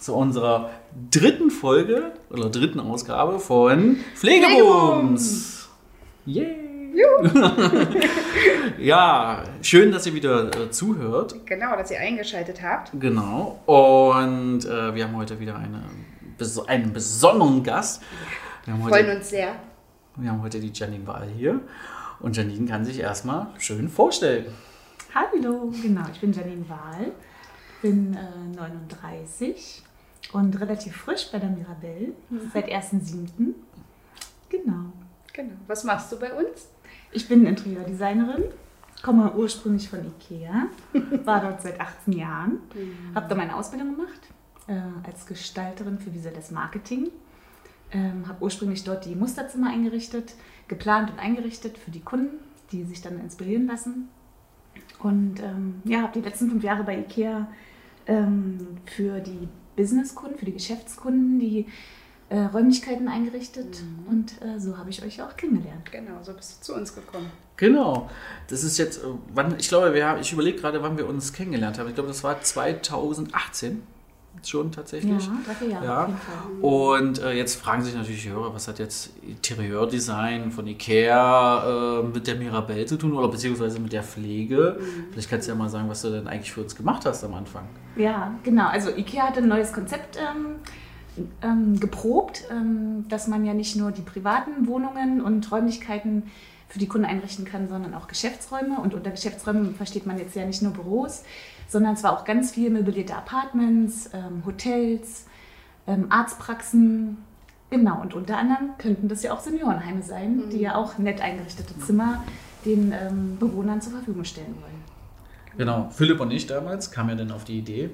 zu unserer dritten Folge oder dritten Ausgabe von Pflegebums. Yay! ja, schön, dass ihr wieder äh, zuhört. Genau, dass ihr eingeschaltet habt. Genau. Und äh, wir haben heute wieder eine, bes- einen besonderen Gast. Wir haben, Freuen heute, uns sehr. wir haben heute die Janine Wahl hier. Und Janine kann sich erstmal schön vorstellen. Hallo, genau, ich bin Janine Wahl, bin äh, 39 und relativ frisch bei der Mirabelle, seit 1.7. Genau. Genau. Was machst du bei uns? Ich bin Interieurdesignerin, komme ursprünglich von Ikea, war dort seit 18 Jahren, habe da meine Ausbildung gemacht äh, als Gestalterin für visuelles Marketing. Ähm, habe ursprünglich dort die Musterzimmer eingerichtet, geplant und eingerichtet für die Kunden, die sich dann inspirieren lassen. Und ähm, ja, habe die letzten fünf Jahre bei Ikea ähm, für die Businesskunden, für die Geschäftskunden, die äh, Räumlichkeiten eingerichtet. Und äh, so habe ich euch auch kennengelernt. Genau, so bist du zu uns gekommen. Genau. Das ist jetzt, äh, wann, ich glaube, wir haben, ich überlege gerade, wann wir uns kennengelernt haben. Ich glaube, das war 2018 schon tatsächlich. Ja, drei, vier Jahre Ja. Fall. Und äh, jetzt fragen sich natürlich die Hörer, was hat jetzt Interieurdesign von Ikea äh, mit der Mirabelle zu tun oder beziehungsweise mit der Pflege? Vielleicht kannst du ja mal sagen, was du denn eigentlich für uns gemacht hast am Anfang. Ja, genau. Also IKEA hat ein neues Konzept ähm, ähm, geprobt, ähm, dass man ja nicht nur die privaten Wohnungen und Räumlichkeiten für die Kunden einrichten kann, sondern auch Geschäftsräume. Und unter Geschäftsräumen versteht man jetzt ja nicht nur Büros, sondern es war auch ganz viel möblierte Apartments, ähm, Hotels, ähm, Arztpraxen. Genau, und unter anderem könnten das ja auch Seniorenheime sein, die ja auch nett eingerichtete Zimmer den ähm, Bewohnern zur Verfügung stellen wollen. Genau, Philipp und ich damals kamen ja dann auf die Idee.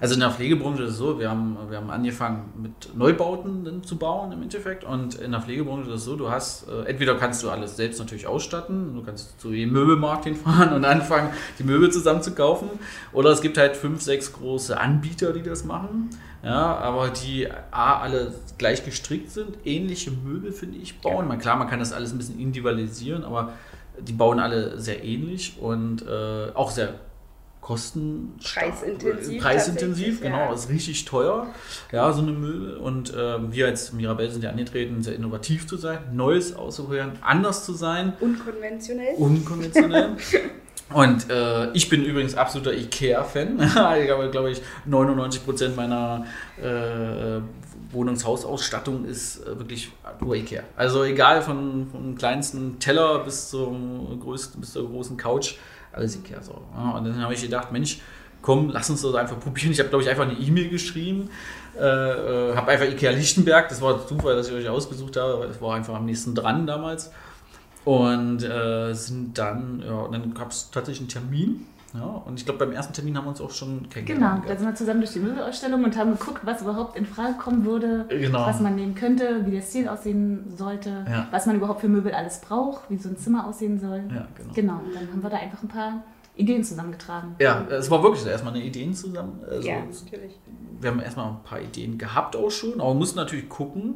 Also in der Pflegebranche ist es so, wir haben, wir haben angefangen mit Neubauten zu bauen im Endeffekt. Und in der Pflegebranche ist es so, du hast, äh, entweder kannst du alles selbst natürlich ausstatten, du kannst zu jedem Möbelmarkt hinfahren und anfangen, die Möbel zusammen zu kaufen. Oder es gibt halt fünf, sechs große Anbieter, die das machen. Ja, aber die A, alle gleich gestrickt sind, ähnliche Möbel, finde ich, bauen. Man, klar, man kann das alles ein bisschen individualisieren, aber die bauen alle sehr ähnlich und äh, auch sehr kosten Preisintensiv preisintensiv genau ja. ist richtig teuer ja so eine Möbel und ähm, wir als Mirabelle sind ja angetreten sehr innovativ zu sein neues auszuprobieren anders zu sein Unkonventionell. unkonventionell und äh, ich bin übrigens absoluter Ikea-Fan. ich habe, glaube ich, 99% meiner äh, Wohnungshausausstattung ist äh, wirklich nur Ikea. Also egal von, vom kleinsten Teller bis zum größten, bis zur großen Couch, alles Ikea. So. Und dann habe ich gedacht, Mensch, komm, lass uns das einfach probieren. Ich habe, glaube ich, einfach eine E-Mail geschrieben. Äh, äh, habe einfach Ikea Lichtenberg, das war Zufall, dass ich euch ausgesucht habe, es war einfach am nächsten dran damals. Und äh, sind dann, ja, und dann gab es tatsächlich einen Termin. Ja, und ich glaube, beim ersten Termin haben wir uns auch schon Genau, kennengelernt. da sind wir zusammen durch die Möbelausstellung und haben geguckt, was überhaupt in Frage kommen würde, Genau. was man nehmen könnte, wie der Stil aussehen sollte, Ja. was man überhaupt für Möbel alles braucht, wie so ein Zimmer aussehen soll. Ja, genau. Genau, und dann haben wir da einfach ein paar Ideen zusammengetragen. Ja, es war wirklich erstmal eine Ideen zusammen. Also, ja, natürlich. Wir haben erstmal ein paar Ideen gehabt auch schon, aber wir mussten natürlich gucken,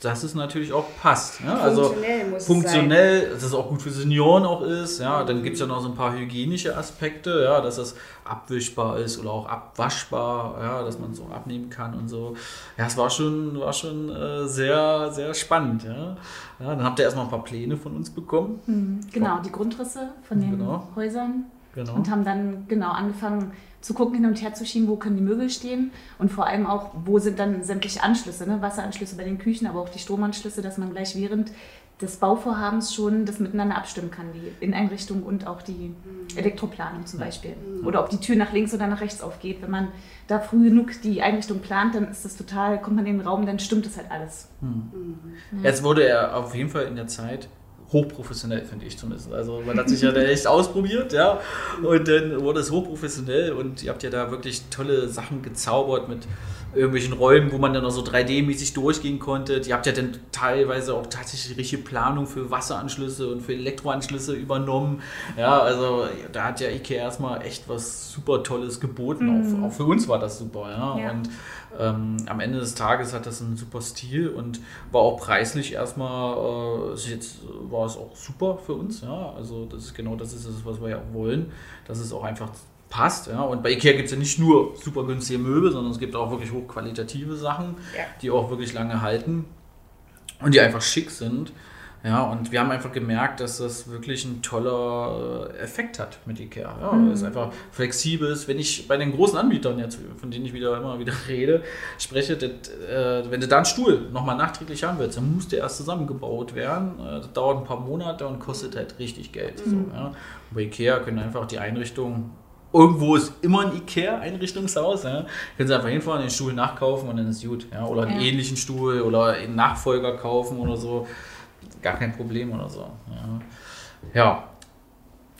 dass es natürlich auch passt. Ja? Also Funktionell muss es funktionell, dass es auch gut für Senioren auch ist. Ja? Dann gibt es ja noch so ein paar hygienische Aspekte, ja? dass es abwischbar ist oder auch abwaschbar, ja? dass man es auch abnehmen kann und so. Ja, es war schon, war schon äh, sehr, sehr spannend. Ja? Ja, dann habt ihr erstmal ein paar Pläne von uns bekommen. Mhm, Genau, die Grundrisse von den Genau. Häusern Genau. und haben dann genau angefangen zu gucken, hin und her zu schieben, wo können die Möbel stehen und vor allem auch, wo sind dann sämtliche Anschlüsse, ne? Wasseranschlüsse bei den Küchen, aber auch die Stromanschlüsse, dass man gleich während des Bauvorhabens schon das miteinander abstimmen kann, die Inneneinrichtung und auch die Elektroplanung zum Beispiel. Oder ob die Tür nach links oder nach rechts aufgeht. Wenn man da früh genug die Einrichtung plant, dann ist das total, kommt man in den Raum, dann stimmt das halt alles. Jetzt wurde er auf jeden Fall in der Zeit hochprofessionell, finde ich zumindest. Also man hat sich ja da echt ausprobiert, ja. Und dann wurde es hochprofessionell und ihr habt ja da wirklich tolle Sachen gezaubert mit irgendwelchen Räumen, wo man dann auch so 3D-mäßig durchgehen konnte. Ihr habt ja dann teilweise auch tatsächlich richtige Planung für Wasseranschlüsse und für Elektroanschlüsse übernommen. Ja, also da hat ja Ikea erstmal echt was super Tolles geboten. Auch, auch für uns war das super, ja. Ja. Und ähm, am Ende des Tages hat das einen super Stil und war auch preislich erstmal, äh, jetzt war es auch super für uns, ja. Also das ist genau das ist es, was wir ja auch wollen, dass es auch einfach passt, ja. Und bei Ikea gibt es ja nicht nur super günstige Möbel, sondern es gibt auch wirklich hochqualitative Sachen, Ja. die auch wirklich lange halten und die einfach schick sind. Ja, und wir haben einfach gemerkt, dass das wirklich ein toller äh, Effekt hat mit Ikea. Ja, Es ist einfach flexibel. Wenn ich bei den großen Anbietern jetzt, von denen ich wieder immer wieder rede, spreche, das, äh, wenn du da einen Stuhl nochmal nachträglich haben willst, dann muss der erst zusammengebaut werden. Äh, das dauert ein paar Monate und kostet halt richtig Geld. So, ja. Bei Ikea können einfach die Einrichtungen Irgendwo ist immer ein Ikea-Einrichtungshaus. Ja. Können Sie einfach hinfahren, den Stuhl nachkaufen und dann ist gut. Ja. Oder einen Ja. ähnlichen Stuhl oder einen Nachfolger kaufen oder so. Gar kein Problem oder so. Ja. ja.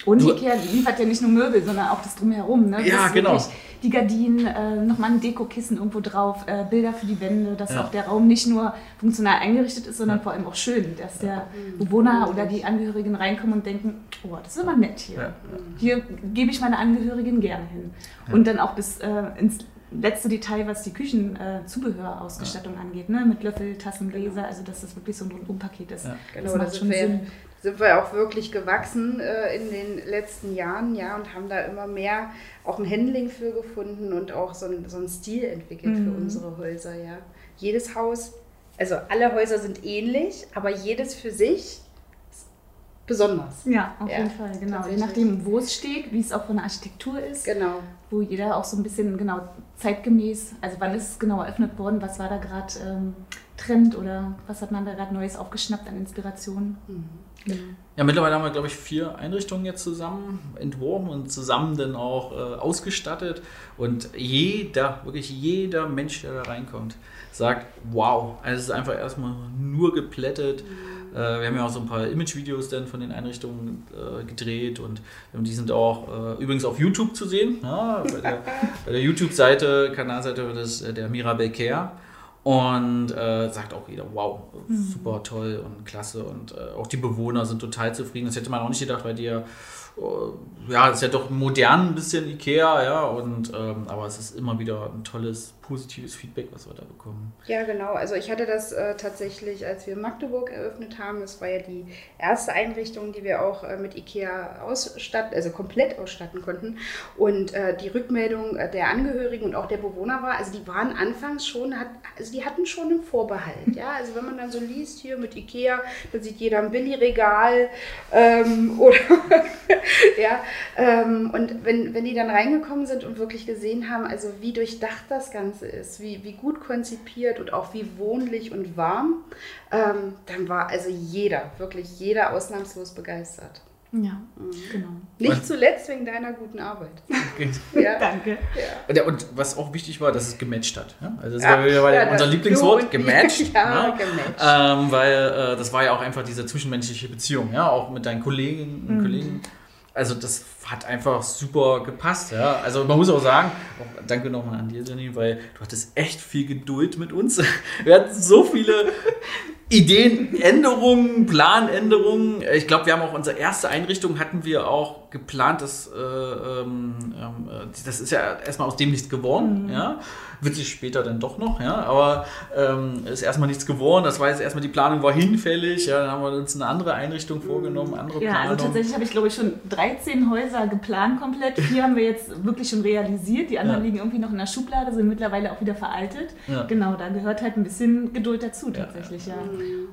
Und Du- Ikea liefert ja nicht nur Möbel, sondern auch das Drumherum. Ne? Ja, Das genau. Die Gardinen, äh, nochmal ein Dekokissen irgendwo drauf, äh, Bilder für die Wände, dass Ja. auch der Raum nicht nur funktional eingerichtet ist, sondern vor allem auch schön, dass der Bewohner oder die Angehörigen reinkommen und denken, oh, das ist aber nett hier. Ja. Hier gebe ich meine Angehörigen gerne hin. Und dann auch bis äh, ins letzte Detail, was die Küchenzubehörausgestattung angeht, ne? mit Löffel, Tassen, Gläser, also dass das wirklich so ein Rundumpaket ist. Ja. Genau, das da macht sind schon wir, Sinn. sind wir auch wirklich gewachsen äh, in den letzten Jahren, ja, und haben da immer mehr auch ein Handling für gefunden und auch so, ein, so einen Stil entwickelt für Mhm. unsere Häuser, ja. Jedes Haus, also alle Häuser sind ähnlich, aber jedes für sich besonders. Ja, auf Ja, jeden Fall, genau. Je nachdem, wo es steht, wie es auch von der Architektur ist, Genau. wo jeder auch so ein bisschen genau zeitgemäß, also wann ist es genau eröffnet worden, was war da gerade ähm, Trend oder was hat man da gerade Neues aufgeschnappt an Inspiration. Genau. Ja, mittlerweile haben wir, glaube ich, vier Einrichtungen jetzt zusammen entworfen und zusammen dann auch äh, ausgestattet. Und jeder, wirklich jeder Mensch, der da reinkommt, sagt, wow, also es ist einfach erstmal nur geplättet. Äh, wir haben ja auch so ein paar Imagevideos dann von den Einrichtungen äh, gedreht und die sind auch äh, übrigens auf YouTube zu sehen. Ja, bei der, der YouTube-Seite, Kanalseite des, äh, der Mirabel Care. Und äh, sagt auch jeder, wow, super toll und klasse. Und äh, auch die Bewohner sind total zufrieden. Das hätte man auch nicht gedacht, weil die ja, äh, ja, ist ja doch modern ein bisschen Ikea, ja. Und ähm, aber es ist immer wieder ein tolles, positives Feedback, was wir da bekommen. Ja, genau. Also ich hatte das äh, tatsächlich, als wir Magdeburg eröffnet haben. Das war ja die erste Einrichtung, die wir auch äh, mit IKEA ausstatten, also komplett ausstatten konnten. Und äh, die Rückmeldung äh, der Angehörigen und auch der Bewohner war, also die waren anfangs schon, hat, also die hatten schon einen Vorbehalt. Ja, also wenn man dann so liest hier mit IKEA, dann sieht jeder ein Billy-Regal ähm, oder ja, ähm, und wenn, wenn die dann reingekommen sind und wirklich gesehen haben, also wie durchdacht das Ganze ist, wie, wie gut konzipiert und auch wie wohnlich und warm, ähm, dann war also jeder, wirklich jeder ausnahmslos begeistert. Ja, genau. Nicht Und- zuletzt wegen deiner guten Arbeit. Ja, Danke. ja. Und, ja, und was auch wichtig war, dass es gematcht hat. Ja? Also das Ja, war wieder ja, unser Lieblingswort, gematcht. Ja, ja? gematcht. Ähm, weil äh, das war ja auch einfach diese zwischenmenschliche Beziehung, ja, auch mit deinen Kolleginnen und Kollegen. Also das hat einfach super gepasst, ja. Also man muss auch sagen, auch danke nochmal an dir, Jenny, weil du hattest echt viel Geduld mit uns. Wir hatten so viele Ideen, Änderungen, Planänderungen. Ich glaube, wir haben auch unsere erste Einrichtung hatten wir auch geplant, dass äh, ähm, ähm, äh, das ist ja erstmal aus dem nichts geworden, ja. Wird sich später dann doch noch, ja, aber ähm, ist erstmal nichts geworden. Das war jetzt erstmal die Planung war hinfällig, ja, dann haben wir uns eine andere Einrichtung vorgenommen, andere Ja, Planung. also tatsächlich habe ich, glaube ich, schon 13 Häuser geplant komplett. Vier haben wir jetzt wirklich schon realisiert. Die anderen Ja. liegen irgendwie noch in der Schublade, sind mittlerweile auch wieder veraltet. Ja. Genau, da gehört halt ein bisschen Geduld dazu tatsächlich, ja.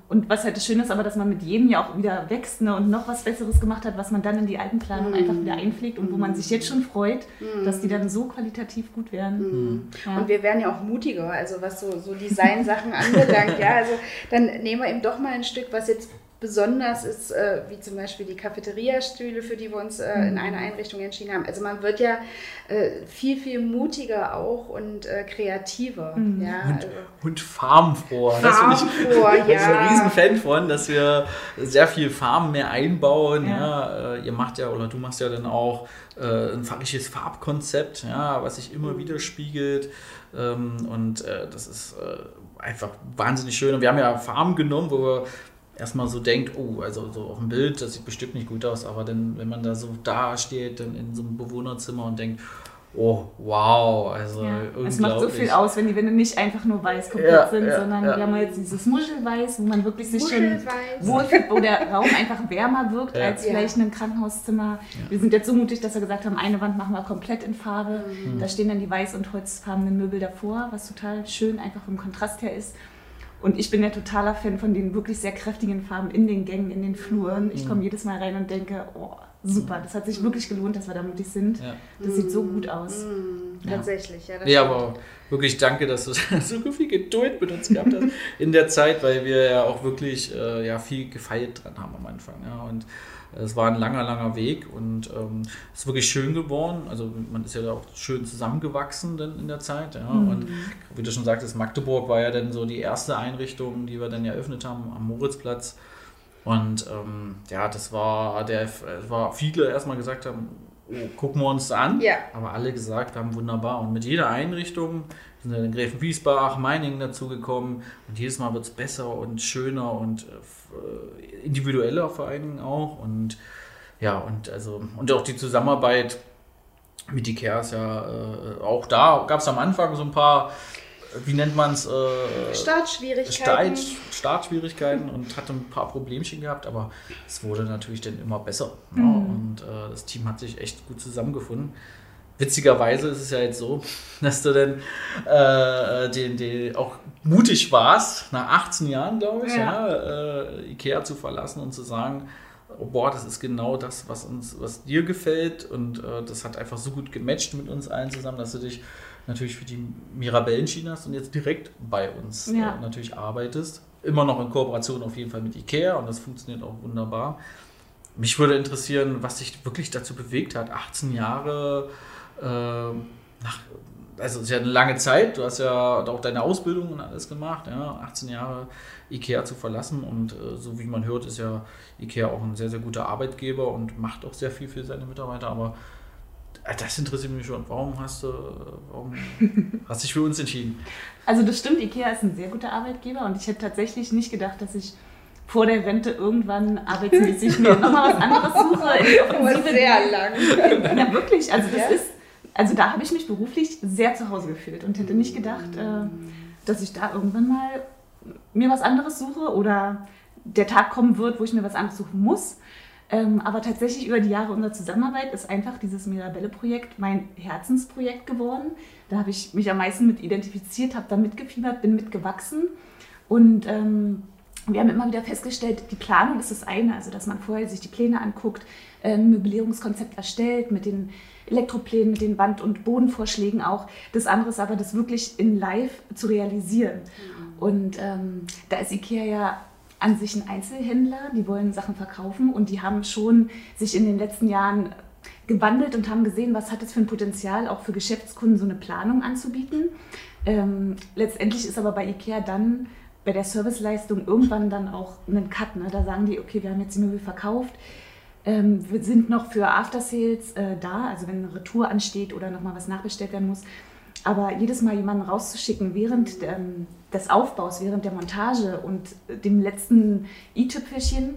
Und was halt das Schöne ist, aber dass man mit jedem ja auch wieder wächst ne, und noch was Besseres gemacht hat, was man dann in die alten Planungen einfach wieder einpflegt und wo man sich jetzt schon freut, dass die dann so qualitativ gut werden. Ja. Und wir werden ja auch mutiger, also was so, so Design-Sachen anbelangt. Ja, also dann nehmen wir eben doch mal ein Stück, was jetzt besonders ist, äh, wie zum Beispiel die Cafeteria-Stühle, für die wir uns äh, in einer Einrichtung entschieden haben. Also man wird ja äh, viel, viel mutiger auch und äh, kreativer. Mhm. Ja, und, also und farbenfroher. farbenfroher, ich, ja. Ich bin ein riesen Fan von, dass wir sehr viel Farben mehr einbauen. Ja. ja. Äh, ihr macht ja, oder du machst ja dann auch äh, ein farbliches Farbkonzept, ja, was sich immer mhm. widerspiegelt. Ähm, und das ist einfach wahnsinnig schön. Und wir haben ja Farben genommen, wo wir erstmal so denkt, oh, also so auf dem Bild, das sieht bestimmt nicht gut aus, aber dann, wenn man da so dasteht, dann in so einem Bewohnerzimmer und denkt, oh, wow, also ja, unglaublich. Es macht so viel aus, wenn die Wände nicht einfach nur weiß komplett ja, sind, ja, sondern wir haben jetzt dieses Muschelweiß, wo man wirklich sich schon wohlfühlt, wo der Raum einfach wärmer wirkt als vielleicht ein Krankenhauszimmer. Wir sind jetzt so mutig, dass wir gesagt haben, eine Wand machen wir komplett in Farbe. Mhm. Da stehen dann die weiß- und holzfarbenen Möbel davor, was total schön einfach vom Kontrast her ist. Und ich bin ja totaler Fan von den wirklich sehr kräftigen Farben in den Gängen, in den Fluren. Ich komme jedes Mal rein und denke, oh, super, das hat sich wirklich gelohnt, dass wir da mutig sind. Ja. Das sieht so gut aus. Mhm. Tatsächlich, ja. ja, aber wirklich danke, dass du so viel Geduld mit uns gehabt hast in der Zeit, weil wir ja auch wirklich äh, ja, viel gefeilt dran haben am Anfang. Ja. Und es war ein langer, langer Weg und ähm, es ist wirklich schön geworden. Also man ist ja auch schön zusammengewachsen dann in der Zeit. Ja. Mhm. Und wie du schon sagtest, Magdeburg war ja dann so die erste Einrichtung, die wir dann eröffnet haben am Moritzplatz. Und ähm, ja, das war der, war viele erstmal gesagt haben, oh, gucken wir uns an. Ja. Aber alle gesagt haben, wunderbar. Und mit jeder Einrichtung sind dann Gräfen Wiesbach, Meiningen dazugekommen. Und jedes Mal wird es besser und schöner und äh, individueller vor allen Dingen auch. Und ja, und also, und auch die Zusammenarbeit mit Ikea ist ja äh, auch da. Gab es am Anfang so ein paar wie nennt man es? Äh, Startschwierigkeiten. Start, Startschwierigkeiten und hatte ein paar Problemchen gehabt, aber es wurde natürlich dann immer besser. Ne? Mhm. Und äh, das Team hat sich echt gut zusammengefunden. Witzigerweise ist es ja jetzt so, dass du dann äh, den, den auch mutig warst, nach 18 Jahren, glaube ich, ja. ja äh, Ikea zu verlassen und zu sagen, oh, boah, das ist genau das, was uns, was dir gefällt. Und äh, das hat einfach so gut gematcht mit uns allen zusammen, dass du dich natürlich für die Mirabellen entschieden hast und jetzt direkt bei uns ja. äh, natürlich arbeitest. Immer noch in Kooperation auf jeden Fall mit IKEA und das funktioniert auch wunderbar. Mich würde interessieren, was dich wirklich dazu bewegt hat, 18 Jahre äh, nach, also es ist ja eine lange Zeit, du hast ja auch deine Ausbildung und alles gemacht, ja, 18 Jahre IKEA zu verlassen und äh, so wie man hört, ist ja IKEA auch ein sehr, sehr guter Arbeitgeber und macht auch sehr viel für seine Mitarbeiter, aber Ah, das interessiert mich schon. Warum hast du, warum hast dich für uns entschieden? Also das stimmt, IKEA ist ein sehr guter Arbeitgeber und ich hätte tatsächlich nicht gedacht, dass ich vor der Rente irgendwann arbeitsmäßig mir nochmal was anderes suche. In die sehr lang. Ja, wirklich. Also das ja? ist, also da habe ich mich beruflich sehr zu Hause gefühlt und hätte nicht gedacht, äh, dass ich da irgendwann mal mir was anderes suche oder der Tag kommen wird, wo ich mir was anderes suchen muss. Ähm, aber tatsächlich über die Jahre unserer Zusammenarbeit ist einfach dieses Mirabelle-Projekt mein Herzensprojekt geworden. Da habe ich mich am meisten mit identifiziert, habe da mitgefiebert, bin mitgewachsen. Und ähm, wir haben immer wieder festgestellt, die Planung ist das eine, also dass man vorher sich die Pläne anguckt, ein ähm, Möblierungskonzept erstellt mit den Elektroplänen, mit den Wand- und Bodenvorschlägen auch. Das andere ist aber, das wirklich in live zu realisieren. Mhm. Und ähm, da ist IKEA ja an sich ein Einzelhändler, die wollen Sachen verkaufen und die haben schon sich in den letzten Jahren gewandelt und haben gesehen, was hat es für ein Potenzial, auch für Geschäftskunden so eine Planung anzubieten. Ähm, letztendlich ist aber bei IKEA dann bei der Serviceleistung irgendwann dann auch ein Cut. Ne? Da sagen die, okay, wir haben jetzt die Möbel verkauft, ähm, sind noch für After Sales äh, da, also wenn eine Retour ansteht oder nochmal was nachbestellt werden muss. Aber jedes Mal jemanden rauszuschicken während ähm, des Aufbaus, während der Montage und dem letzten i-Tüpfelchen,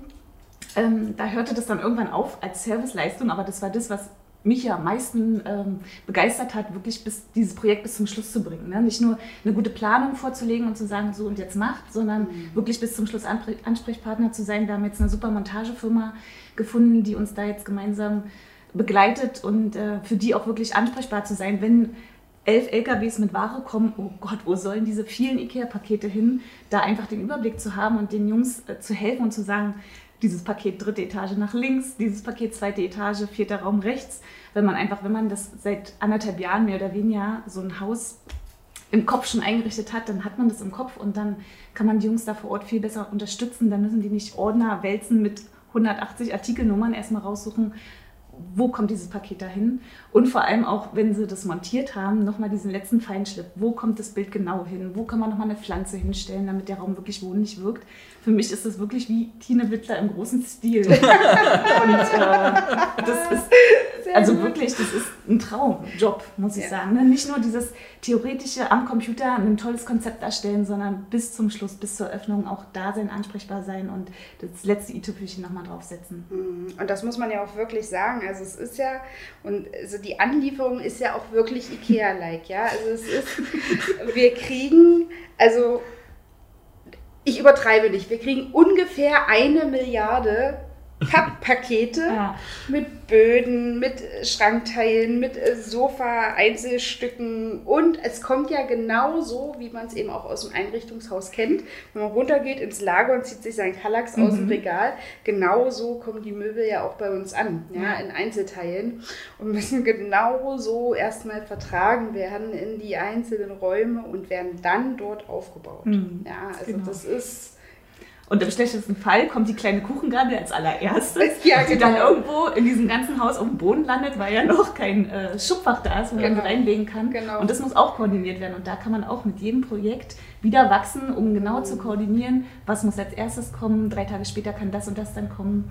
ähm, da hörte das dann irgendwann auf als Serviceleistung, aber das war das, was mich ja am meisten ähm, begeistert hat, wirklich bis dieses Projekt bis zum Schluss zu bringen. Ne? Nicht nur eine gute Planung vorzulegen und zu sagen, so und jetzt macht, sondern mhm. wirklich bis zum Schluss Ansprechpartner zu sein. Wir haben jetzt eine super Montagefirma gefunden, die uns da jetzt gemeinsam begleitet und äh, für die auch wirklich ansprechbar zu sein, wenn elf LKWs mit Ware kommen, oh Gott, wo sollen diese vielen IKEA-Pakete hin? Da einfach den Überblick zu haben und den Jungs äh, zu helfen und zu sagen, dieses Paket dritte Etage nach links, dieses Paket zweite Etage, vierter Raum rechts. Wenn man einfach, wenn man das seit anderthalb Jahren mehr oder weniger so ein Haus im Kopf schon eingerichtet hat, dann hat man das im Kopf und dann kann man die Jungs da vor Ort viel besser unterstützen. Dann müssen die nicht Ordner wälzen mit 180 Artikelnummern erstmal raussuchen, wo kommt dieses Paket dahin? Und vor allem auch, wenn sie das montiert haben, nochmal diesen letzten Feinschliff. Wo kommt das Bild genau hin? Wo kann man nochmal eine Pflanze hinstellen, damit der Raum wirklich wohnlich wirkt? Für mich ist das wirklich wie Tine Wittler im großen Stil. Und äh, das ist, also wirklich, das ist ein Traumjob, muss ich ja. sagen. Ne? Nicht nur dieses theoretische am Computer ein tolles Konzept erstellen, sondern bis zum Schluss, bis zur Öffnung auch da sein, ansprechbar sein und das letzte i-Tüpfelchen nochmal draufsetzen. Mhm. Und das muss man ja auch wirklich sagen. Also es ist ja, und also die Anlieferung ist ja auch wirklich IKEA-like, ja. Also es ist, wir kriegen, also ich übertreibe nicht, wir kriegen ungefähr eine Milliarde Papppakete ja. mit Böden, mit Schrankteilen, mit äh, Sofa-Einzelstücken und es kommt ja genau so, wie man es eben auch aus dem Einrichtungshaus kennt. Wenn man runtergeht ins Lager und zieht sich seinen Kallax mhm. aus dem mhm. Regal, genau so kommen die Möbel ja auch bei uns an, ja, ja. in Einzelteilen und müssen genau so erstmal vertragen werden in die einzelnen Räume und werden dann dort aufgebaut. Mhm. Ja, also genau. das ist und im schlechtesten Fall kommt die kleine Kuchengabel als allererstes, ja, die dann genau. irgendwo in diesem ganzen Haus auf dem Boden landet, weil ja noch kein äh, Schubfach da ist, wo genau. man reinlegen kann. Genau. Und das muss auch koordiniert werden. Und da kann man auch mit jedem Projekt wieder wachsen, um genau zu koordinieren, was muss als erstes kommen, drei Tage später kann das und das dann kommen.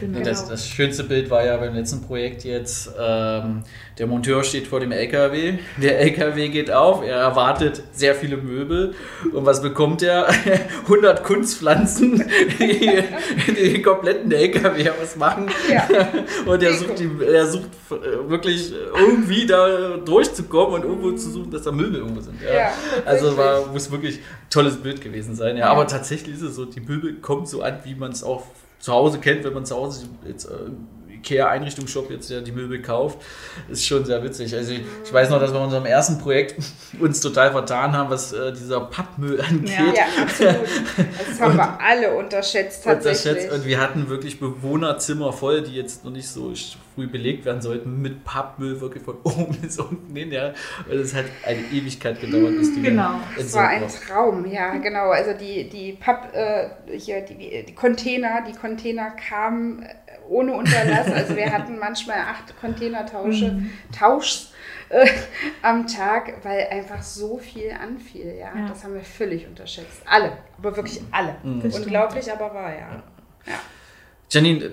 Genau. Das, das, schönste Bild war ja beim letzten Projekt jetzt, ähm, der Monteur steht vor dem LKW, der LKW geht auf, er erwartet sehr viele Möbel und was bekommt er? 100 Kunstpflanzen, die, die den kompletten LKW ausmachen ja. und er sucht, die, er sucht wirklich irgendwie da durchzukommen und irgendwo zu suchen, dass da Möbel irgendwo sind. Ja. Ja, also war, muss wirklich ein tolles Bild gewesen sein. Ja, ja. aber tatsächlich ist es so, die Möbel kommen so an, wie man es auch zu Hause kennt, wenn man zu Hause jetzt äh, IKEA-Einrichtungsshop jetzt ja die Möbel kauft, ist schon sehr witzig. Also ich, ich, weiß noch, dass wir in unserem ersten Projekt uns total vertan haben, was äh, dieser Pappmüll angeht. Ja, ja absolut. Das haben und, wir alle unterschätzt tatsächlich. Unterschätzt. Und wir hatten wirklich Bewohnerzimmer voll, die jetzt noch nicht so früh belegt werden sollten, mit Pappmüll wirklich von oben bis unten hin. Ja. Weil es hat eine Ewigkeit gedauert, bis die Genau, es war ein Traum, ja genau. Also die, die Papp, äh, hier, die, die Container, die Container kamen ohne Unterlass. Also wir hatten manchmal acht Containertausche, mhm. Tauschs äh, am Tag, weil einfach so viel anfiel. Ja? ja? das haben wir völlig unterschätzt. Alle, aber wirklich alle. Mhm. Unglaublich, aber wahr, ja. ja. Janine,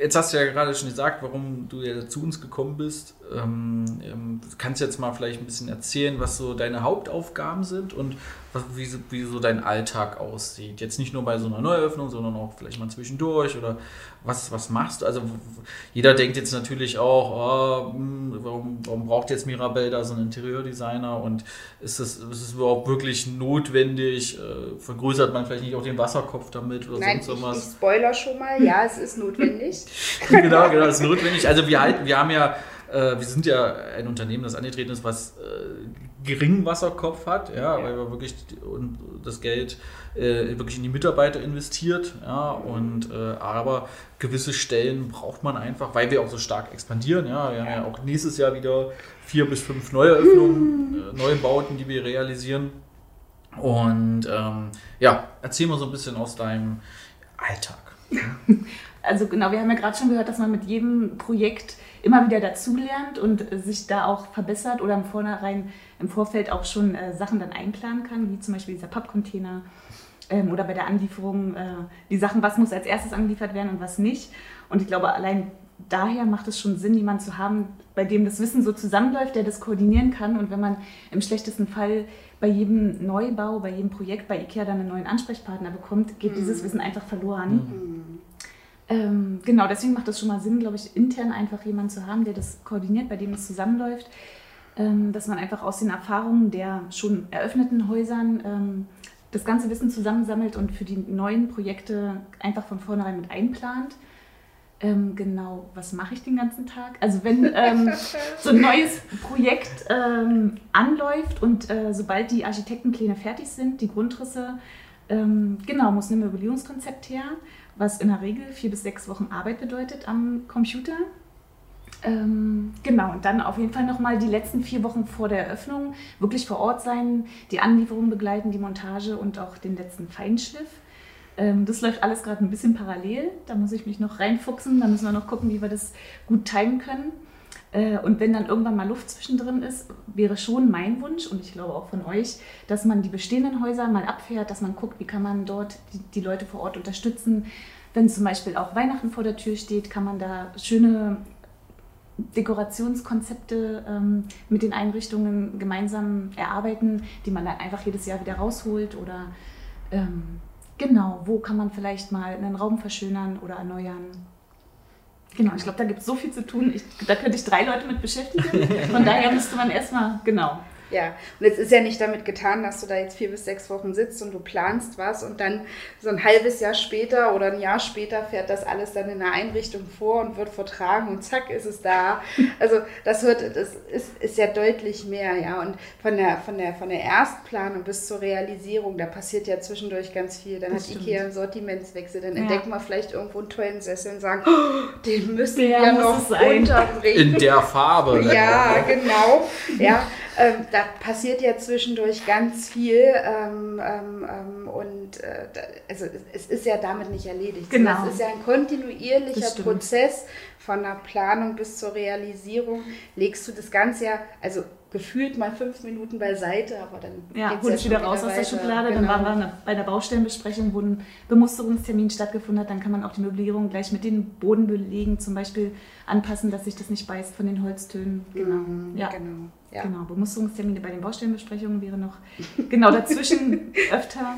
jetzt hast du ja gerade schon gesagt, warum du ja zu uns gekommen bist. Ähm, ähm, kannst jetzt mal vielleicht ein bisschen erzählen, was so deine Hauptaufgaben sind und was, wie, wie so dein Alltag aussieht. Jetzt nicht nur bei so einer Neueröffnung, sondern auch vielleicht mal zwischendurch oder was, was machst du? Also jeder denkt jetzt natürlich auch, oh, warum, warum braucht jetzt Mirabelle da so einen Interieurdesigner und ist es, ist es überhaupt wirklich notwendig? Äh, vergrößert man vielleicht nicht auch den Wasserkopf damit oder Nein, sonst was? Ich, ich spoiler schon mal, ja, es ist notwendig. genau, genau, es ist notwendig. Also wir, wir haben ja äh, wir sind ja ein Unternehmen, das angetreten ist, was äh, geringen Wasserkopf hat, ja, ja. weil wir wirklich und das Geld äh, wirklich in die Mitarbeiter investiert, ja, und äh, aber gewisse Stellen braucht man einfach, weil wir auch so stark expandieren, ja, wir haben ja auch nächstes Jahr wieder vier bis fünf Neueröffnungen, äh, neue Bauten, die wir realisieren. Und ähm, ja, erzähl mal so ein bisschen aus deinem Alltag. Also genau, wir haben ja gerade schon gehört, dass man mit jedem Projekt immer wieder dazulernt und sich da auch verbessert oder im Vornherein im Vorfeld auch schon äh, Sachen dann einplanen kann, wie zum Beispiel dieser Pappcontainer ähm, oder bei der Anlieferung äh, die Sachen, was muss als erstes angeliefert werden und was nicht. Und ich glaube, allein daher macht es schon Sinn, jemanden zu haben, bei dem das Wissen so zusammenläuft, der das koordinieren kann. Und wenn man im schlechtesten Fall bei jedem Neubau, bei jedem Projekt bei IKEA dann einen neuen Ansprechpartner bekommt, geht mhm. dieses Wissen einfach verloren. Mhm. Ähm, genau, deswegen macht es schon mal Sinn, glaube ich, intern einfach jemanden zu haben, der das koordiniert, bei dem es zusammenläuft. Ähm, dass man einfach aus den Erfahrungen der schon eröffneten Häusern ähm, das ganze Wissen zusammensammelt und für die neuen Projekte einfach von vornherein mit einplant. Ähm, genau, was mache ich den ganzen Tag? Also wenn ähm, so ein neues Projekt ähm, anläuft und äh, sobald die Architektenpläne fertig sind, die Grundrisse, genau, muss ein Möblierungskonzept her was in der Regel vier bis sechs Wochen Arbeit bedeutet am Computer. Ähm, genau, und dann auf jeden Fall nochmal die letzten vier Wochen vor der Eröffnung wirklich vor Ort sein, die Anlieferung begleiten, die Montage und auch den letzten Feinschliff. Ähm, das läuft alles gerade ein bisschen parallel. Da muss ich mich noch reinfuchsen. Da müssen wir noch gucken, wie wir das gut timen können. Äh, und wenn dann irgendwann mal Luft zwischendrin ist, wäre schon mein Wunsch und ich glaube auch von euch, dass man die bestehenden Häuser mal abfährt, dass man guckt, wie kann man dort die, Leute vor Ort unterstützen. Wenn zum Beispiel auch Weihnachten vor der Tür steht, kann man da schöne Dekorationskonzepte ähm, mit den Einrichtungen gemeinsam erarbeiten, die man dann einfach jedes Jahr wieder rausholt oder ähm, genau, wo kann man vielleicht mal einen Raum verschönern oder erneuern. Genau, ich glaube, da gibt es so viel zu tun. Ich, da könnte ich drei Leute mit beschäftigen. Von daher müsste man erstmal, genau. Ja, und es ist ja nicht damit getan, dass du da jetzt vier bis sechs Wochen sitzt und du planst was und dann so ein halbes Jahr später oder ein Jahr später fährt das alles dann in einer Einrichtung vor und wird vertragen und zack ist es da. Also das wird, das ist, ist ja deutlich mehr, ja. Und von der, von der, von der Erstplanung bis zur Realisierung, da passiert ja zwischendurch ganz viel. Dann das hat stimmt. Ikea einen Sortimentswechsel, dann ja. entdeckt man vielleicht irgendwo einen tollen Sessel und sagen, oh, den müssen der wir noch unterbringen. In der Farbe. Ja, genau. Ja, ähm, da passiert ja zwischendurch ganz viel ähm, ähm, ähm und äh, also es ist ja damit nicht erledigt. Genau. Es ist ja ein kontinuierlicher Prozess von der Planung bis zur Realisierung. Legst du das Ganze ja, also gefühlt mal fünf Minuten beiseite, aber dann ja, hol ich wieder raus aus der Schublade. Genau. Dann waren wir bei der Baustellenbesprechung, wo ein Bemusterungstermin stattgefunden hat. Dann kann man auch die Möblierung gleich mit den Bodenbelegen zum Beispiel anpassen, dass sich das nicht beißt von den Holztönen. Genau. Mhm, ja. genau. Ja. Genau, Bemusterungstermine bei den Baustellenbesprechungen wäre noch genau dazwischen öfter.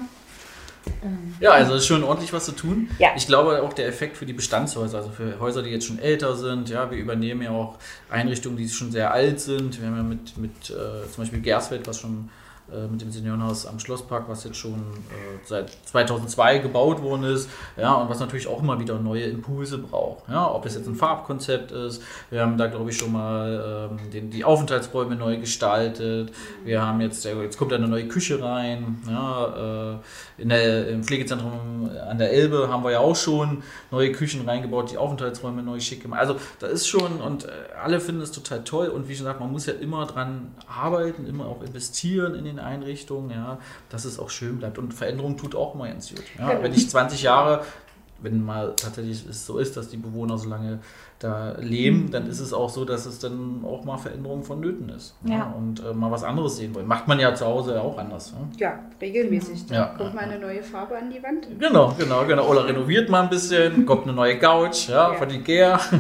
Ja, also ist schon ordentlich was zu tun. Ja. Ich glaube auch der Effekt für die Bestandshäuser, also für Häuser, die jetzt schon älter sind, ja, wir übernehmen ja auch Einrichtungen, die schon sehr alt sind. Wir haben ja mit, mit äh, zum Beispiel Gersfeld, was schon äh, mit dem Seniorenhaus am Schlosspark, was jetzt schon äh, seit 2002 gebaut worden ist, ja, und was natürlich auch immer wieder neue Impulse braucht, ja, ob es jetzt ein Farbkonzept ist, wir haben da glaube ich schon mal ähm, den, die Aufenthaltsräume neu gestaltet, wir haben jetzt, jetzt kommt eine neue Küche rein, ja, äh, in der, im Pflegezentrum an der Elbe haben wir ja auch schon neue Küchen reingebaut, die Aufenthaltsräume neu schick gemacht, also da ist schon, und äh, alle finden es total toll. Und wie schon gesagt, man muss ja immer dran arbeiten, immer auch investieren in den den Einrichtungen, ja, dass es auch schön bleibt. Und Veränderung tut auch mal ganz gut. Ja. Wenn ich 20 Jahre, wenn mal tatsächlich es so ist, dass die Bewohner so lange da leben, mhm. dann ist es auch so, dass es dann auch mal Veränderungen vonnöten ist. Ja. ja und äh, mal was anderes sehen wollen. Macht man ja zu Hause auch anders. Ne? Ja, regelmäßig. Da ja, kommt mal eine neue Farbe an die Wand. Genau, genau, genau. Oder renoviert mal ein bisschen, kommt eine neue Couch ja, ja. von Ikea.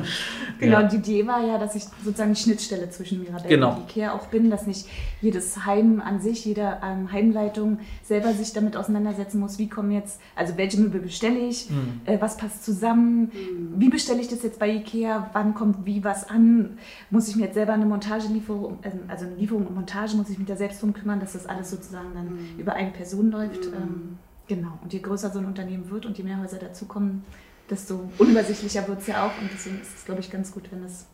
Genau, die Idee war ja, dass ich sozusagen die Schnittstelle zwischen Mirabelle genau. und Ikea auch bin, dass nicht jedes Heim an sich, jede ähm, Heimleitung selber sich damit auseinandersetzen muss, wie kommen jetzt, also welche Möbel bestelle ich, mhm. äh, was passt zusammen, mhm. wie bestelle ich das jetzt bei Ikea, wann kommt wie was an, muss ich mir jetzt selber eine Montagelieferung, ähm, also eine Lieferung und Montage, muss ich mich da selbst drum kümmern, dass das alles sozusagen dann mhm. über eine Person läuft. Mhm. Ähm, genau, und je größer so ein Unternehmen wird und je mehr Häuser dazukommen, desto unübersichtlicher wird es ja auch. Und deswegen ist es, glaube ich, ganz gut, wenn das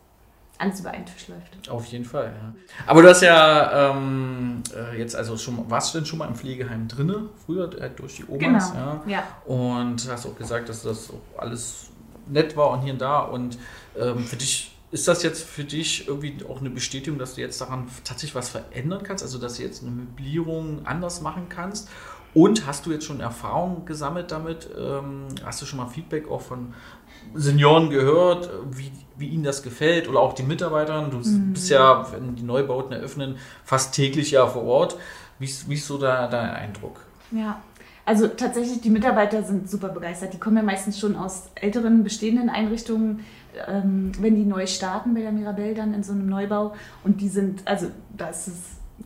alles über einen Tisch läuft. Auf jeden Fall, ja. Aber du hast ja ähm, äh, jetzt also schon, warst du denn schon mal im Pflegeheim drinne, früher äh, durch die Omas? Genau, ja. ja. Und hast auch gesagt, dass das auch alles nett war und hier und da. Und ähm, für dich ist das jetzt für dich irgendwie auch eine Bestätigung, dass du jetzt daran tatsächlich was verändern kannst? Also, dass du jetzt eine Möblierung anders machen kannst? Und hast du jetzt schon Erfahrungen gesammelt damit? Ähm, hast du schon mal Feedback auch von Senioren gehört, wie, wie ihnen das gefällt oder auch die Mitarbeitern? Du mhm. bist ja, wenn die Neubauten eröffnen, fast täglich ja vor Ort. Wie ist, wie ist so da, dein Eindruck? Ja, also tatsächlich, die Mitarbeiter sind super begeistert. Die kommen ja meistens schon aus älteren, bestehenden Einrichtungen, ähm, wenn die neu starten bei der Mirabelle dann in so einem Neubau. Und die sind, also da ist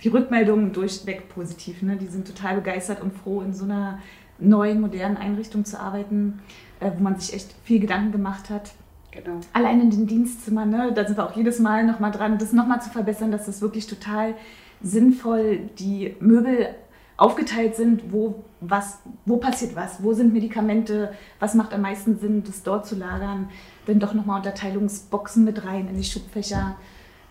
die Rückmeldungen durchweg positiv. Ne? Die sind total begeistert und froh, in so einer neuen, modernen Einrichtung zu arbeiten, äh, wo man sich echt viel Gedanken gemacht hat. Genau. Allein in den Dienstzimmern, ne? da sind wir auch jedes Mal nochmal dran, das nochmal zu verbessern, dass das wirklich total sinnvoll die Möbel aufgeteilt sind, wo, was, wo passiert was, wo sind Medikamente, was macht am meisten Sinn, das dort zu lagern, dann doch nochmal Unterteilungsboxen mit rein in die Schubfächer.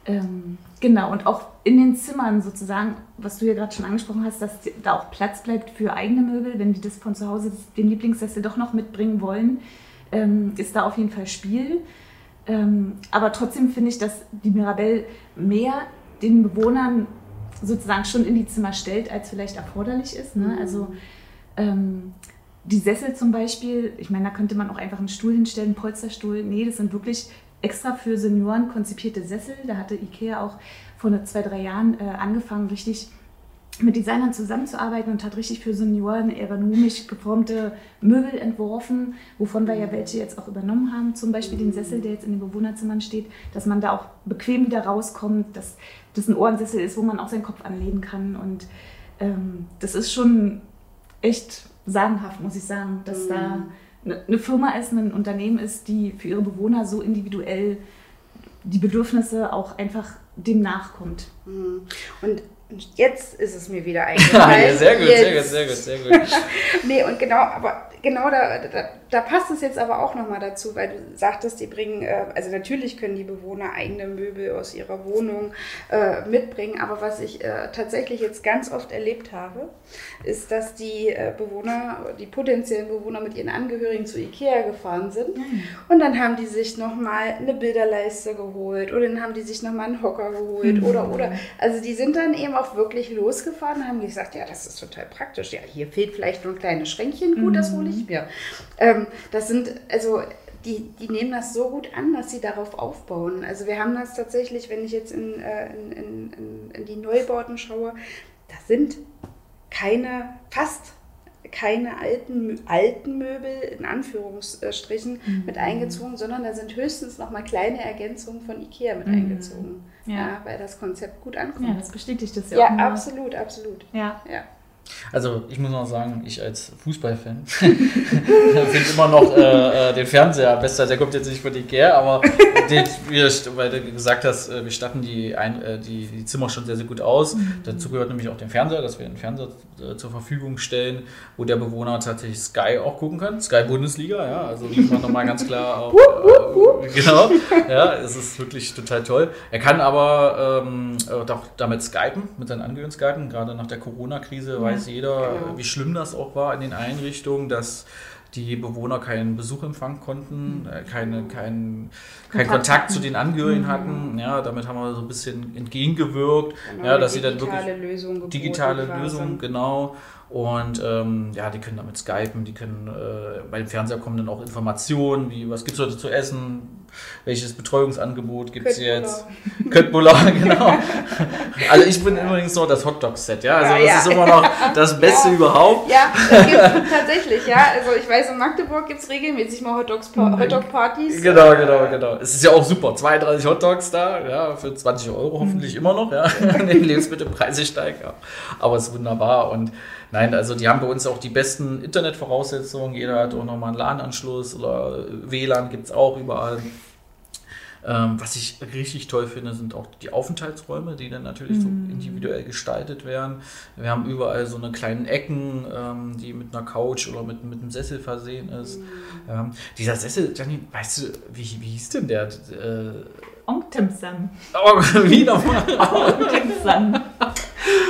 Ähm, genau, und auch in den Zimmern sozusagen, was du ja gerade schon angesprochen hast, dass da auch Platz bleibt für eigene Möbel, wenn die das von zu Hause, den Lieblingssessel doch noch mitbringen wollen, ähm, ist da auf jeden Fall Spiel. Ähm, aber trotzdem finde ich, dass die Mirabelle mehr den Bewohnern sozusagen schon in die Zimmer stellt, als vielleicht erforderlich ist. Ne? Also ähm, die Sessel zum Beispiel, ich meine, da könnte man auch einfach einen Stuhl hinstellen, einen Polsterstuhl. Nee, das sind wirklich extra für Senioren konzipierte Sessel. Da hatte Ikea auch vor zwei, drei Jahren äh, angefangen, richtig mit Designern zusammenzuarbeiten und hat richtig für Senioren ergonomisch geformte Möbel entworfen, wovon wir ja welche jetzt auch übernommen haben. Zum Beispiel den Sessel, der jetzt in den Bewohnerzimmern steht, dass man da auch bequem wieder rauskommt, dass das ein Ohrensessel ist, wo man auch seinen Kopf anlegen kann. Und ähm, das ist schon echt sagenhaft, muss ich sagen, dass mhm. da eine Firma ist, ein Unternehmen ist, die für ihre Bewohner so individuell die Bedürfnisse auch einfach dem nachkommt. Mhm. Und jetzt ist es mir wieder eingefallen. ja, sehr gut, sehr gut, sehr gut, sehr gut. nee, und genau, aber genau da, da, da, passt es jetzt aber auch nochmal dazu, weil du sagtest, die bringen, äh, also natürlich können die Bewohner eigene Möbel aus ihrer Wohnung äh, mitbringen, aber was ich äh, tatsächlich jetzt ganz oft erlebt habe, ist, dass die Bewohner, die potenziellen Bewohner mit ihren Angehörigen zu Ikea gefahren sind. Mhm. und dann haben die sich nochmal eine Bilderleiste geholt oder dann haben die sich nochmal einen Hocker geholt mhm. oder, oder, also die sind dann eben auch wirklich losgefahren und haben gesagt, ja, das ist total praktisch, ja, hier fehlt vielleicht nur ein kleines Schränkchen, gut, das hole ich nicht mehr. Ähm, das sind, also die, die nehmen das so gut an, dass sie darauf aufbauen. Also wir haben das tatsächlich, wenn ich jetzt in, äh, in, in, in die Neubauten schaue, da sind keine, fast keine alten, alten Möbel in Anführungsstrichen mhm. mit eingezogen, sondern da sind höchstens noch mal kleine Ergänzungen von Ikea mit mhm. eingezogen. Ja. ja. weil das Konzept gut ankommt. Ja, das bestätigt das ja, ja auch. Ja, absolut, absolut. Ja. ja. Also ich muss noch sagen, ich als Fußballfan finde immer noch äh, äh, den Fernseher besser. Der kommt jetzt nicht von Ikea, aber den, weil du gesagt hast, äh, wir statten die, ein, äh, die, die, Zimmer schon sehr, sehr gut aus. Mhm. Dazu gehört nämlich auch den Fernseher, dass wir den Fernseher äh, zur Verfügung stellen, wo der Bewohner tatsächlich Sky auch gucken kann. Sky Bundesliga, ja, also muss man nochmal ganz klar auch, äh, genau, ja, es ist wirklich total toll. Er kann aber ähm, damit skypen, mit seinen Angehörigen skypen, gerade nach der Corona-Krise, weil weiß jeder, genau. wie schlimm das auch war in den Einrichtungen, dass die Bewohner keinen Besuch empfangen konnten, äh, keine, keinen kein Kontakt zu den Angehörigen mhm. hatten. Ja, damit haben wir so ein bisschen entgegengewirkt, genau, ja, dass sie dann wirklich Lösung digitale Lösung, genau. Und ähm, ja, die können damit skypen, die können äh, bei dem Fernseher kommen dann auch Informationen, wie was gibt es heute zu essen, welches Betreuungsangebot gibt es jetzt? Köttbullar, genau. Also ich bin übrigens noch das Hotdog-Set, ja. Also ja, das ja. ist immer noch das Beste ja. überhaupt. Ja, das gibt tatsächlich, ja. Also ich weiß, in Magdeburg gibt es regelmäßig mal Hotdog-Partys. Genau, genau, genau. Es ist ja auch super. 32 Hotdogs da, ja, für 20 Euro hoffentlich mhm. immer noch, ja. Die Lebensmittelpreise steigen. Aber es ist wunderbar und Nein, also die haben bei uns auch die besten Internetvoraussetzungen. Jeder hat auch nochmal einen LAN-Anschluss oder WLAN gibt es auch überall. Ähm, was ich richtig toll finde, sind auch die Aufenthaltsräume, die dann natürlich mhm. so individuell gestaltet werden. Wir haben überall so eine kleinen Ecken, ähm, die mit einer Couch oder mit, mit einem Sessel versehen ist. Mhm. Ähm, dieser Sessel, Janine, weißt du, wie, wie hieß denn der? Äh, Ongtemsam. Oh, wie nochmal? Ongtemsam.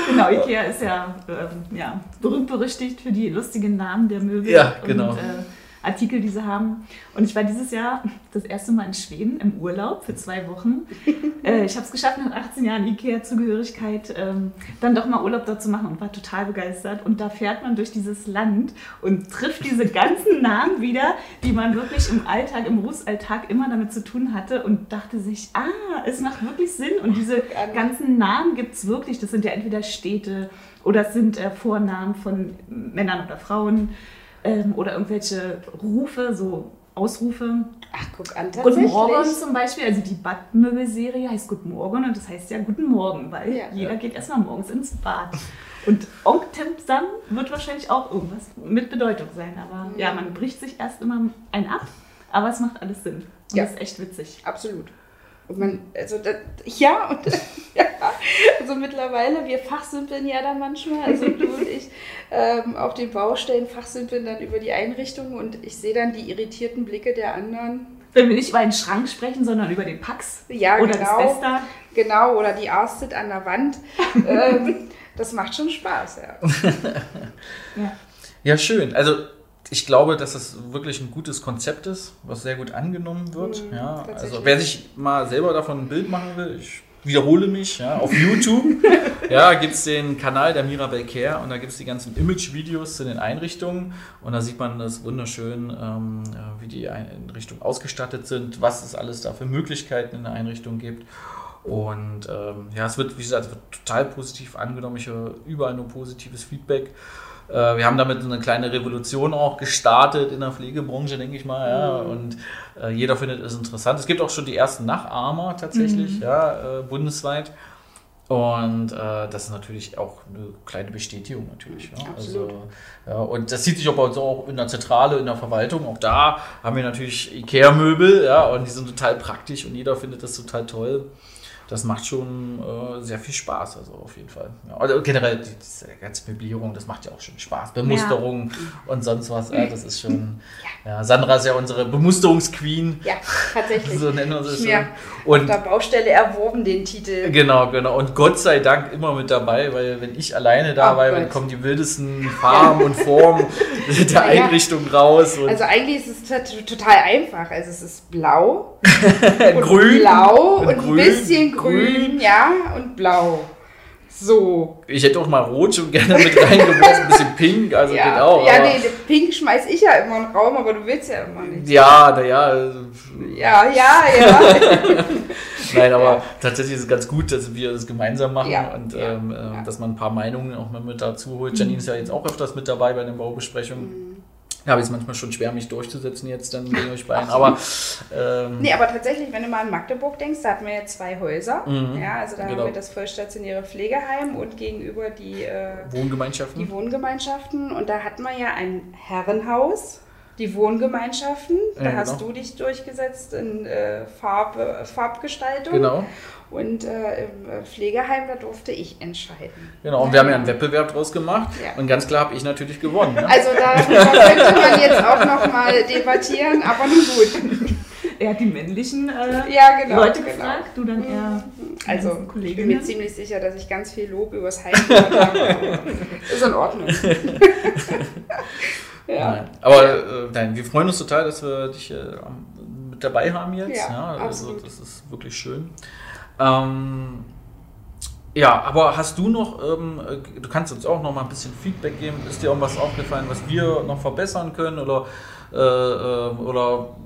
genau, Ikea ist ja, äh, ja berühmt berüchtigt für die lustigen Namen der Möbel. Ja, genau. Und, äh, Artikel, die sie haben. Und ich war dieses Jahr das erste Mal in Schweden im Urlaub für zwei Wochen. äh, ich habe es geschafft, nach 18 Jahren IKEA-Zugehörigkeit ähm, dann doch mal Urlaub dort zu machen und war total begeistert. Und da fährt man durch dieses Land und trifft diese ganzen Namen wieder, die man wirklich im Alltag, im Berufsalltag immer damit zu tun hatte und dachte sich, ah, es macht wirklich Sinn. Und diese ganzen Namen gibt es wirklich. Das sind ja entweder Städte oder es sind äh, Vornamen von Männern oder Frauen ähm, oder irgendwelche Rufe, so Ausrufe. Ach, guck an, tatsächlich. Guten Morgen zum Beispiel, also die Badmöbel-Serie heißt Guten Morgen und das heißt ja Guten Morgen, weil ja, jeder ja. geht erstmal morgens ins Bad. Und Onk Tempsam wird wahrscheinlich auch irgendwas mit Bedeutung sein, aber mhm. ja, man bricht sich erst immer ein ab, aber es macht alles Sinn. Und ja. das ist echt witzig. Absolut. Und man, also das, ja, und ja, also mittlerweile, wir fachsimpeln ja da manchmal, also du und ich, ähm, auf den Baustellen fachsimpeln dann über die Einrichtung und ich sehe dann die irritierten Blicke der anderen. Wenn wir nicht über den Schrank sprechen, sondern über den Pax ja, oder genau, das Besta. Genau, oder die Arstit an der Wand. ähm, das macht schon Spaß, ja. ja. Ja, schön. Also ich glaube, dass es wirklich ein gutes Konzept ist, was sehr gut angenommen wird. Mhm, ja, also wer sich mal selber davon ein Bild machen will, ich wiederhole mich, ja, auf YouTube ja, gibt es den Kanal der Mirabel Care und da gibt es die ganzen Image-Videos zu den Einrichtungen und da sieht man das wunderschön, ähm, ja, wie die Einrichtungen ausgestattet sind, was es alles da für Möglichkeiten in der Einrichtung gibt. Und ähm, ja, es wird, wie gesagt, es wird total positiv angenommen. Ich höre überall nur positives Feedback. Äh, wir haben damit eine kleine Revolution auch gestartet in der Pflegebranche, denke ich mal. Ja. Und äh, jeder findet es interessant. Es gibt auch schon die ersten Nachahmer tatsächlich, ja, äh, bundesweit. Und äh, das ist natürlich auch eine kleine Bestätigung natürlich. Ja. Absolut. Also, ja, und das sieht sich auch bei uns auch in der Zentrale, in der Verwaltung. Auch da haben wir natürlich Ikea-Möbel, ja, und die sind total praktisch und jeder findet das total toll. Das macht schon äh, sehr viel Spaß, also auf jeden Fall. Ja, also generell die, diese ganze Möblierung, das macht ja auch schon Spaß. Bemusterung und sonst was, ja, das ist schon. Ja, Sandra ist ja unsere Bemusterungsqueen, Ja, tatsächlich. so nennen wir sie schon. auf Und der Baustelle erworben den Titel. Genau, genau. Und Gott sei Dank immer mit dabei, weil wenn ich alleine da Oh dann kommen die wildesten Farben und Formen der. Einrichtung raus. Also eigentlich ist es tot- total einfach. Also es ist blau und grün. blau und, und ein grün, bisschen grün, grün. ja, und blau. So. Ich hätte auch mal Rot schon gerne mit reingeworfen, ein bisschen Pink, also ja, genau. ja aber- nee, Pink schmeiß ich ja immer in den Raum, aber du willst ja immer nicht. Ja, naja, Ja, ja, ja. nein, aber tatsächlich ist es ganz gut, dass wir das gemeinsam machen Ja, und ja, ähm, äh, ja. Mhm. dass man ein paar Meinungen auch mal mit dazu holt. Janine ist ja jetzt auch öfters mit dabei bei den Baubesprechungen. Ja, aber es ist manchmal schon schwer, mich durchzusetzen jetzt dann mit euch beiden. Aber ähm, Nee, aber tatsächlich, wenn du mal an Magdeburg denkst, da hatten wir ja zwei Häuser. Mhm, Ja, also da genau. haben wir das vollstationäre Pflegeheim und gegenüber die, äh, Wohngemeinschaften. die Wohngemeinschaften. Und da hat man ja ein Herrenhaus, die Wohngemeinschaften. Da Ja, hast genau. du dich durchgesetzt in äh, Farbe, Farbgestaltung. Genau. Und äh, im äh, Pflegeheim, da durfte ich entscheiden. Genau, und wir haben ja einen Wettbewerb draus gemacht Ja. und ganz klar habe ich natürlich gewonnen. Ne? Also da, da könnte man jetzt auch nochmal debattieren, aber nun gut. Er hat die männlichen äh, Ja, genau. Leute genau. gefragt, du dann eher Also, ganzen ich bin Kolleginnen. mir ziemlich sicher, dass ich ganz viel Lob übers Heim habe. Ist in Ordnung. ja. Nein. Aber äh, nein, wir freuen uns total, dass wir dich äh, mit dabei haben jetzt. Ja, Ja, also absolut. das ist wirklich schön. Ähm, ja, aber hast du noch, ähm, äh, du kannst uns auch noch mal ein bisschen Feedback geben. Ist dir irgendwas aufgefallen, was wir noch verbessern können oder, äh, äh, oder,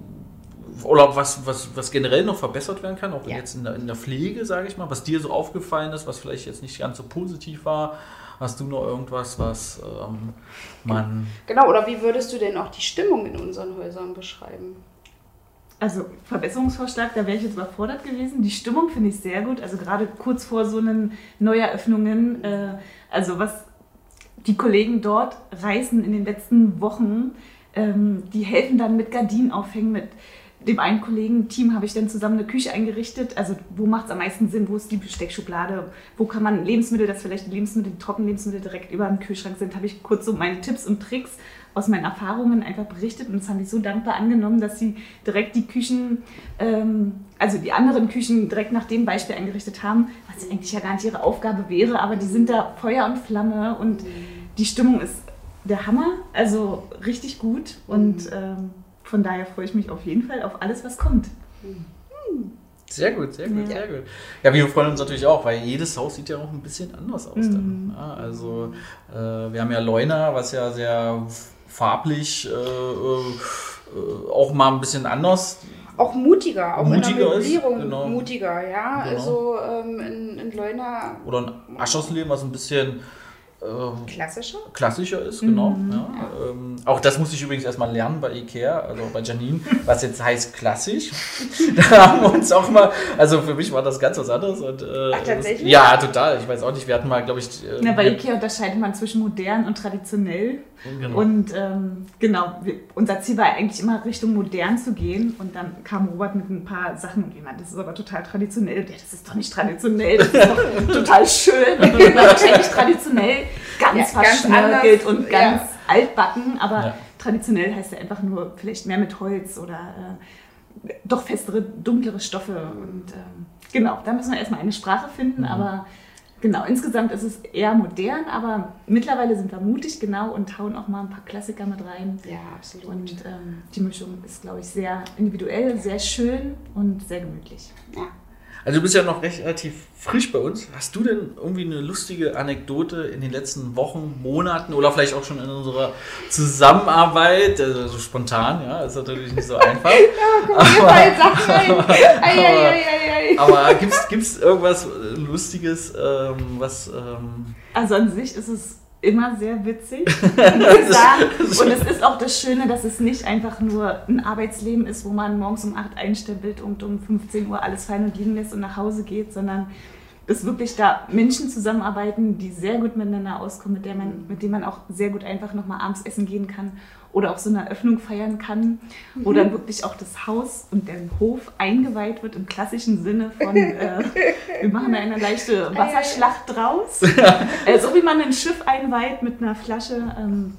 oder was, was, was generell noch verbessert werden kann, auch Ja. jetzt in der, in der Pflege, sage ich mal, was dir so aufgefallen ist, was vielleicht jetzt nicht ganz so positiv war? Hast du noch irgendwas, was ähm, man Genau, oder wie würdest du denn auch die Stimmung in unseren Häusern beschreiben? Also Verbesserungsvorschlag, da wäre ich jetzt überfordert gewesen. Die Stimmung finde ich sehr gut. Also gerade kurz vor so einen Neueröffnungen, äh, also was die Kollegen dort reißen in den letzten Wochen, ähm, die helfen dann mit Gardinen aufhängen, mit dem einen Kollegen-Team habe ich dann zusammen eine Küche eingerichtet. Also wo macht es am meisten Sinn? Wo ist die Besteckschublade? Wo kann man Lebensmittel, dass vielleicht Lebensmittel, Trockenlebensmittel direkt über dem Kühlschrank sind, habe ich kurz so meine Tipps und Tricks aus meinen Erfahrungen einfach berichtet und das haben die so dankbar angenommen, dass sie direkt die Küchen, ähm, also die anderen Küchen direkt nach dem Beispiel eingerichtet haben, was eigentlich ja gar nicht ihre Aufgabe wäre, aber die sind da Feuer und Flamme und die Stimmung ist der Hammer, also richtig gut und ähm, von daher freue ich mich auf jeden Fall auf alles, was kommt. Sehr gut, sehr gut, Ja. sehr gut. Ja, wir freuen uns natürlich auch, weil jedes Haus sieht ja auch ein bisschen anders aus. Dann. Mhm. Ja, also äh, wir haben ja Leuna, was ja sehr farblich äh, äh, auch mal ein bisschen anders. Auch mutiger, auch in Mutiger der ist, Möblierung genau. mutiger, ja. Genau. Also ähm, in, in Leuna Oder ein Aschersleben, was ein bisschen ähm, klassischer. klassischer ist, genau. Mhm. Ja. Ähm, auch das musste ich übrigens erstmal lernen bei Ikea, also bei Janine, was jetzt heißt klassisch. da haben wir uns auch mal, also für mich war das ganz was anderes. Und, äh, Ach, tatsächlich? Das, ja, total. Ich weiß auch nicht, wir hatten mal, glaube ich. äh, Na, bei Ikea unterscheidet man zwischen modern und traditionell. Genau. Und ähm, genau, wir, unser Ziel war eigentlich immer Richtung modern zu gehen. Und dann kam Robert mit ein paar Sachen und jemand, das ist aber total traditionell. Ja, das ist doch nicht traditionell, das ist doch total schön. Wahrscheinlich traditionell ganz Ja, verschnörkelt und ganz ja. altbacken. Aber Ja. traditionell heißt ja einfach nur vielleicht mehr mit Holz oder äh, doch festere, dunklere Stoffe. Und ähm, genau, da müssen wir erstmal eine Sprache finden. Mhm. Aber Genau, insgesamt ist es eher modern, aber mittlerweile sind wir mutig, genau, und hauen auch mal ein paar Klassiker mit rein. Ja, absolut. Und ähm, die Mischung ist, glaube ich, sehr individuell, sehr schön und sehr gemütlich. ja. Also du bist ja noch recht relativ frisch bei uns. Hast du denn irgendwie eine lustige Anekdote in den letzten Wochen, Monaten oder vielleicht auch schon in unserer Zusammenarbeit, also so spontan, ja, ist natürlich nicht so einfach. Aber gibt es irgendwas Lustiges, ähm, was... Ähm, Also an sich ist es immer sehr witzig. Und es ist auch das Schöne, dass es nicht einfach nur ein Arbeitsleben ist, wo man morgens um 8 einstempelt und um 15 Uhr alles fallen und liegen lässt und nach Hause geht, sondern dass wirklich da Menschen zusammenarbeiten, die sehr gut miteinander auskommen, mit, der man, mit denen man auch sehr gut einfach nochmal abends essen gehen kann oder auch so eine Eröffnung feiern kann, wo dann wirklich auch das Haus und der Hof eingeweiht wird im klassischen Sinne von, äh, wir machen da eine leichte Wasserschlacht draus. Äh, so wie man ein Schiff einweiht mit einer Flasche. Ähm,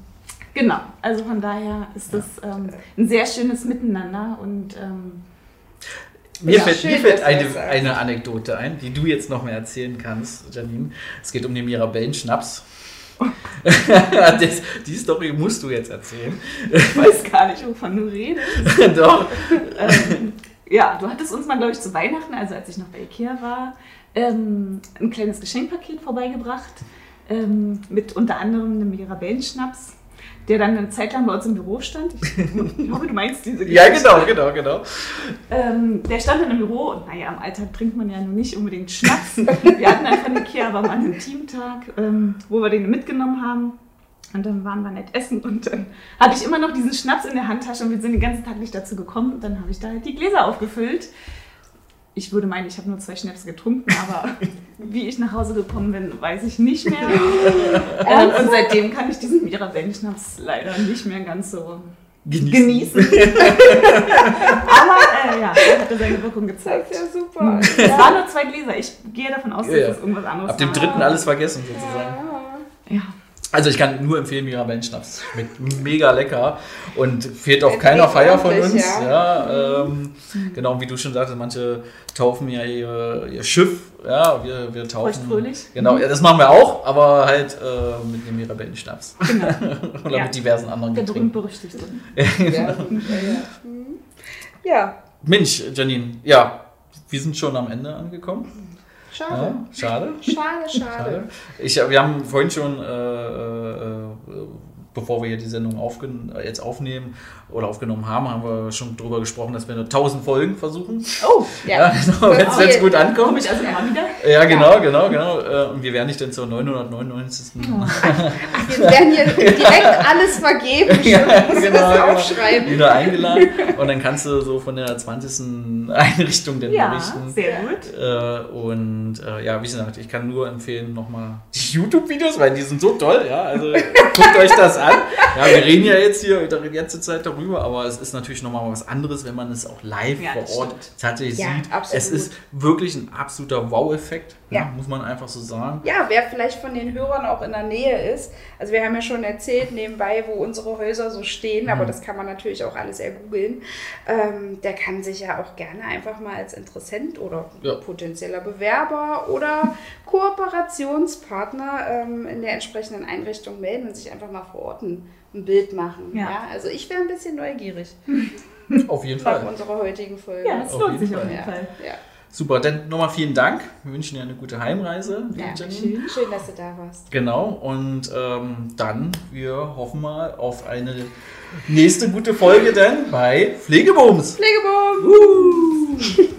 genau, also von daher ist das ähm, ein sehr schönes Miteinander und ähm, Mir Ja, fällt, schön, mir fällt eine, eine Anekdote ein, die du jetzt noch mehr erzählen kannst, Janine. Es geht um den Mirabellen-Schnaps. Das- die Story musst du jetzt erzählen. ich weiß gar nicht, wovon du redest. Doch. ähm, ja, du hattest uns mal, glaube ich, zu Weihnachten, also als ich noch bei Ikea war, ähm, ein kleines Geschenkpaket vorbeigebracht ähm, mit unter anderem einem Mirabellenschnaps, der dann eine Zeit lang bei uns im Büro stand. Ich, hoffe, du meinst diese Ja, Geschichte. genau, genau, genau. Ähm, der stand dann im Büro und naja, im Alltag trinkt man ja nun nicht unbedingt Schnaps. Wir hatten dann von Ikea aber mal einen Teamtag, ähm, wo wir den mitgenommen haben. Und dann waren wir nett essen und dann hatte ich immer noch diesen Schnaps in der Handtasche und wir sind den ganzen Tag nicht dazu gekommen. Und dann habe ich da halt die Gläser aufgefüllt. Ich würde meinen, ich habe nur zwei Schnäpse getrunken, aber wie ich nach Hause gekommen bin, weiß ich nicht mehr. ähm, und seitdem kann ich diesen Mirabellenschnaps leider nicht mehr ganz so Genießen. genießen. Aber äh, ja, er hatte seine Wirkung Das gezeigt. ist ja super. Es waren nur zwei Gläser. Ich gehe davon aus, dass Ja, ja. es irgendwas anderes Ab dem war. dritten alles vergessen sozusagen. Ja. Also ich kann nur empfehlen, Mirabellen-Schnaps. Schmeckt mega lecker und fehlt auf Der keiner Feier von uns. Ja. ähm, Genau, wie du schon sagtest, manche taufen ja ihr, ihr Schiff. Ja, wir, wir taufen. Feuchtfröhlich. Genau, ja, das machen wir auch, aber halt äh, mit dem Mirabellen-Schnaps. Genau. Oder Ja. mit diversen anderen Der Getränken. berühmt-berüchtigte. Ja, ja, ja. Mhm. ja, Mensch, Janine, ja, wir sind schon am Ende angekommen. Schade. Ja, schade. Schade, schade. Schade. Ich, wir haben vorhin schon, äh, äh, äh, bevor wir hier die Sendung äh, jetzt aufnehmen oder aufgenommen haben, haben wir schon darüber gesprochen, dass wir nur 1000 Folgen versuchen. Oh, Ja, genau, wenn es jetzt gut ankommt. ich also immer wieder? Ja, genau, genau, genau. Äh, Und wir werden nicht dann zur 999. Wir werden hier direkt alles vergeben. Ja, genau, das genau. aufschreiben. wieder eingeladen. Und dann kannst du so von der 20. Einrichtung denn Ja, berichten. sehr gut. Äh, und ja, wie gesagt, ich kann nur empfehlen, nochmal die YouTube-Videos, weil die sind so toll, ja. Also guckt euch das an. Ja, wir reden ja jetzt hier die ganze Zeit darüber, aber es ist natürlich nochmal was anderes, wenn man es auch live Ja, vor Ort stimmt. tatsächlich Ja, sieht. absolut. Es ist wirklich ein absoluter Wow-Effekt, ja. Ja. muss man einfach so sagen. Ja, wer vielleicht von den Hörern auch in der Nähe ist. Also wir haben ja schon erzählt nebenbei, wo unsere Häuser so stehen, Mhm. aber das kann man natürlich auch alles ergoogeln. Ähm, der kann sich ja auch gerne einfach mal als Interessent oder Ja. potenzieller Bewerber oder Kooperationspartner ähm, in der entsprechenden Einrichtung melden und sich einfach mal vor Ort ein, ein Bild machen. Ja. Ja. also ich wäre ein bisschen neugierig Auf jeden nach Fall. unserer heutigen Folge. Ja, das Auf lohnt sich auf jeden. Fall. ja. Super, dann nochmal vielen Dank. Wir wünschen dir eine gute Heimreise, Ja, schön. Schön, dass du da warst. Genau, und ähm, dann, wir hoffen mal auf eine nächste gute Folge dann bei Pflegebums. Pflegeboom!